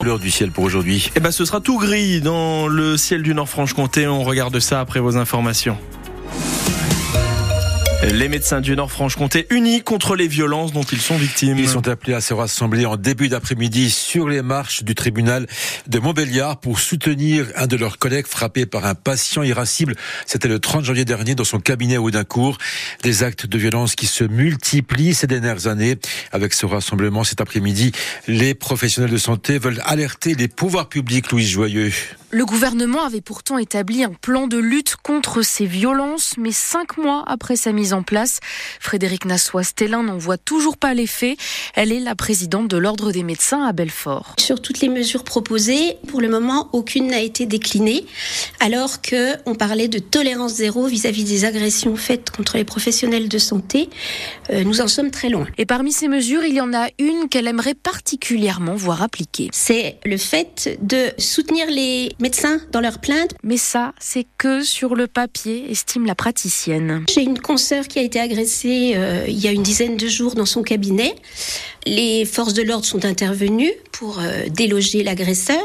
Couleur du ciel pour aujourd'hui. Eh ben, ce sera tout gris dans le ciel du Nord-Franche-Comté. On regarde ça après vos informations. Les médecins du Nord-Franche-Comté unis contre les violences dont ils sont victimes. Ils sont appelés à se rassembler en début d'après-midi sur les marches du tribunal de Montbéliard pour soutenir un de leurs collègues frappé par un patient irascible. C'était le 30 janvier dernier dans son cabinet à Audincourt. Des actes de violence qui se multiplient ces dernières années. Avec ce rassemblement cet après-midi, les professionnels de santé veulent alerter les pouvoirs publics, Louise Joyeux. Le gouvernement avait pourtant établi un plan de lutte contre ces violences, mais cinq mois après sa mise en place, Frédéric Nassois-Stellin n'en voit toujours pas l'effet. Elle est la présidente de l'Ordre des médecins à Belfort. Sur toutes les mesures proposées, pour le moment, aucune n'a été déclinée, alors que on parlait de tolérance zéro vis-à-vis des agressions faites contre les professionnels de santé. Euh, nous en sommes très loin. Et parmi ces mesures, il y en a une qu'elle aimerait particulièrement voir appliquée. C'est le fait de soutenir les médecins dans leurs plaintes. Mais ça, c'est que sur le papier, estime la praticienne. J'ai une consoeur qui a été agressée euh, il y a une dizaine de jours dans son cabinet. Les forces de l'ordre sont intervenues pour euh, déloger l'agresseur.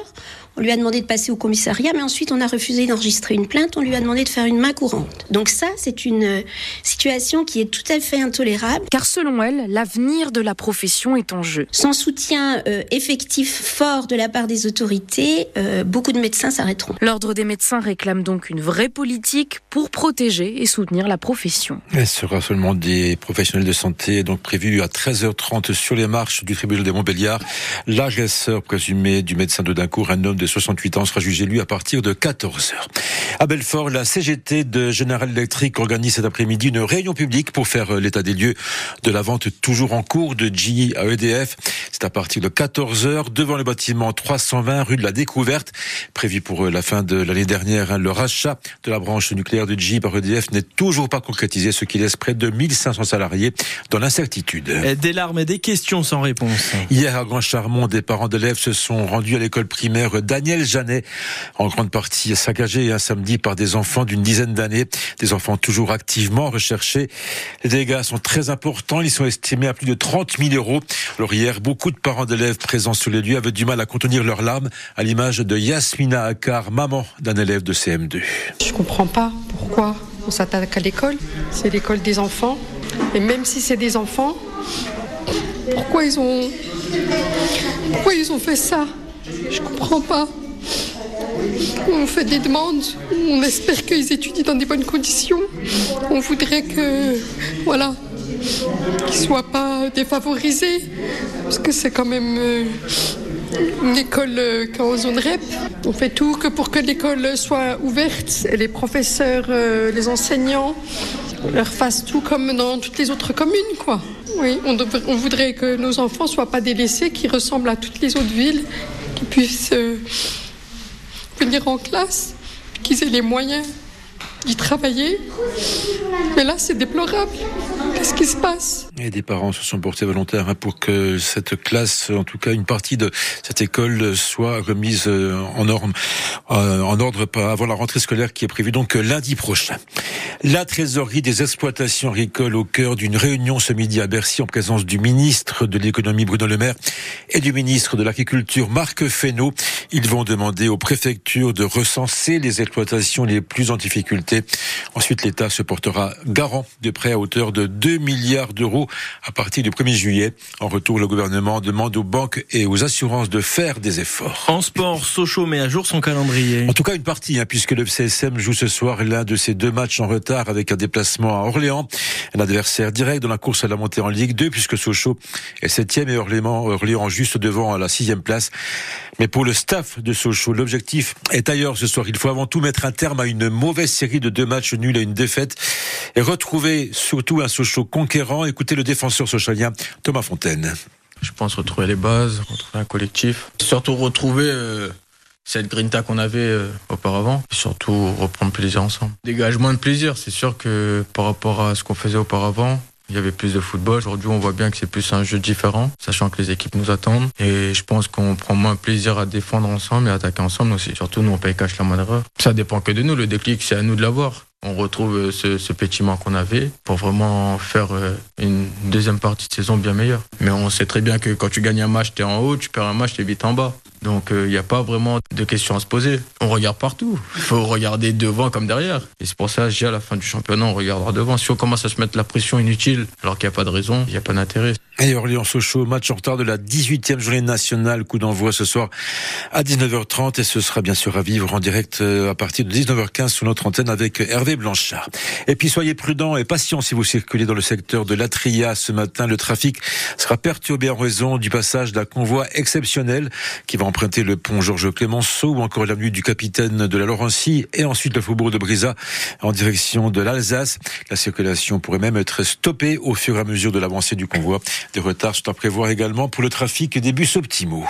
On lui a demandé de passer au commissariat, mais ensuite on a refusé d'enregistrer une plainte. On lui a demandé de faire une main courante. Donc ça, c'est une euh, situation qui est tout à fait intolérable. Car selon elle, l'avenir de la profession est en jeu. Sans soutien euh, effectif fort de la part des autorités, euh, beaucoup de médecins s'arrêteront. L'Ordre des médecins réclame donc une vraie politique pour protéger et soutenir la profession. Et ce rassemblement des professionnels de santé donc prévu à 13h30 sur les marches du tribunal de Montbéliard. L'agresseur présumé du médecin de Dincourt, un homme de 68 ans, sera jugé lui à partir de 14h. À Belfort, la CGT de General Electric organise cet après-midi une réunion publique pour faire l'état des lieux de la vente toujours en cours de GE à EDF. C'est à partir de 14h devant le bâtiment 320 rue de la Découverte, prévu pour la fin de l'année dernière. Le rachat de la branche nucléaire de GE par EDF n'est toujours pas concrétisé, ce qui laisse près de 1500 salariés dans l'incertitude. Des larmes et des questions sans réponse. Hier à Grand Charmont, des parents d'élèves se sont rendus à l'école primaire Daniel Janet, en grande partie saccagée un samedi par des enfants d'une dizaine d'années, des enfants toujours activement recherchés. Les dégâts sont très importants, ils sont estimés à plus de 30 000 euros. Alors hier, beaucoup de parents d'élèves présents sur les lieux avaient du mal à contenir leurs larmes, à l'image de Yasmina Akar, maman d'un élève de CM2. Je comprends pas pourquoi on s'attaque à l'école. C'est l'école des enfants. Et même si c'est des enfants, pourquoi ils ont, pourquoi ils ont fait ça? Je comprends pas. On fait des demandes, on espère qu'ils étudient dans des bonnes conditions. On voudrait que, voilà, qu'ils ne soient pas défavorisés, parce que c'est quand même euh, une école euh, en zone REP. On fait tout que pour que l'école soit ouverte et les professeurs, euh, les enseignants leur fassent tout comme dans toutes les autres communes, quoi. Oui, on, voudrait que nos enfants soient pas délaissés, qu'ils ressemblent à toutes les autres villes, qu'ils puissent euh, venir en classe, qu'ils aient les moyens d'y travailler. Mais là, c'est déplorable. Qu'est-ce qui se passe? Et des parents se sont portés volontaires hein, pour que cette classe, en tout cas une partie de cette école, soit remise euh, en ordre, en ordre avant la rentrée scolaire qui est prévue donc lundi prochain. La trésorerie des exploitations agricoles au cœur d'une réunion ce midi à Bercy en présence du ministre de l'économie Bruno Le Maire et du ministre de l'agriculture Marc Fesneau. Ils vont demander aux préfectures de recenser les exploitations les plus en difficulté. Ensuite, l'État se portera garant de prêts à hauteur de 2 milliards d'euros à partir du 1er juillet. En retour, le gouvernement demande aux banques et aux assurances de faire des efforts. En sport, Sochaux met à jour son calendrier. En tout cas, une partie, hein, puisque le CSM joue ce soir l'un de ses deux matchs en retard avec un déplacement à Orléans. Un adversaire direct dans la course à la montée en Ligue 2, puisque Sochaux est septième et Orléans, juste devant à la sixième place. Mais pour le staff de Sochaux, l'objectif est ailleurs ce soir. Il faut avant tout mettre un terme à une mauvaise série de deux matchs nuls à une défaite et retrouver surtout un Sochaux conquérant. Écoutez le défenseur sochalien Thomas Fontaine. Je pense retrouver les bases, retrouver un collectif. Surtout retrouver euh, cette grinta qu'on avait euh, auparavant. Et surtout reprendre plaisir ensemble. Dégage moins de plaisir. C'est sûr que par rapport à ce qu'on faisait auparavant, il y avait plus de football. Aujourd'hui, on voit bien que c'est plus un jeu différent, sachant que les équipes nous attendent. Et je pense qu'on prend moins plaisir à défendre ensemble et à attaquer ensemble aussi. Surtout, nous, on paye cash la moindre erreur. Ça dépend que de nous. Le déclic, c'est à nous de l'avoir. On retrouve ce, ce pétiment qu'on avait pour vraiment faire une deuxième partie de saison bien meilleure. Mais on sait très bien que quand tu gagnes un match, tu es en haut, tu perds un match, tu es vite en bas. Donc il n'y a pas vraiment de questions à se poser. On regarde partout. Il faut regarder devant comme derrière. Et c'est pour ça, j'ai à la fin du championnat, on regardera devant. Si on commence à se mettre la pression inutile alors qu'il n'y a pas de raison, il n'y a pas d'intérêt. Et Orléans-Sochaux, match en retard de la 18e journée nationale, coup d'envoi ce soir à 19h30 et ce sera bien sûr à vivre en direct euh, à partir de 19h15 sur notre antenne avec Hervé Blanchard. Et puis soyez prudents et patients si vous circulez dans le secteur de l'Atria ce matin. Le trafic sera perturbé en raison du passage d'un convoi exceptionnel qui va emprunter le pont Georges Clémenceau ou encore l'avenue du capitaine de la Laurencie et ensuite le faubourg de Brisa en direction de l'Alsace. La circulation pourrait même être stoppée au fur et à mesure de l'avancée du convoi. Des retards sont à prévoir également pour le trafic des bus optimaux.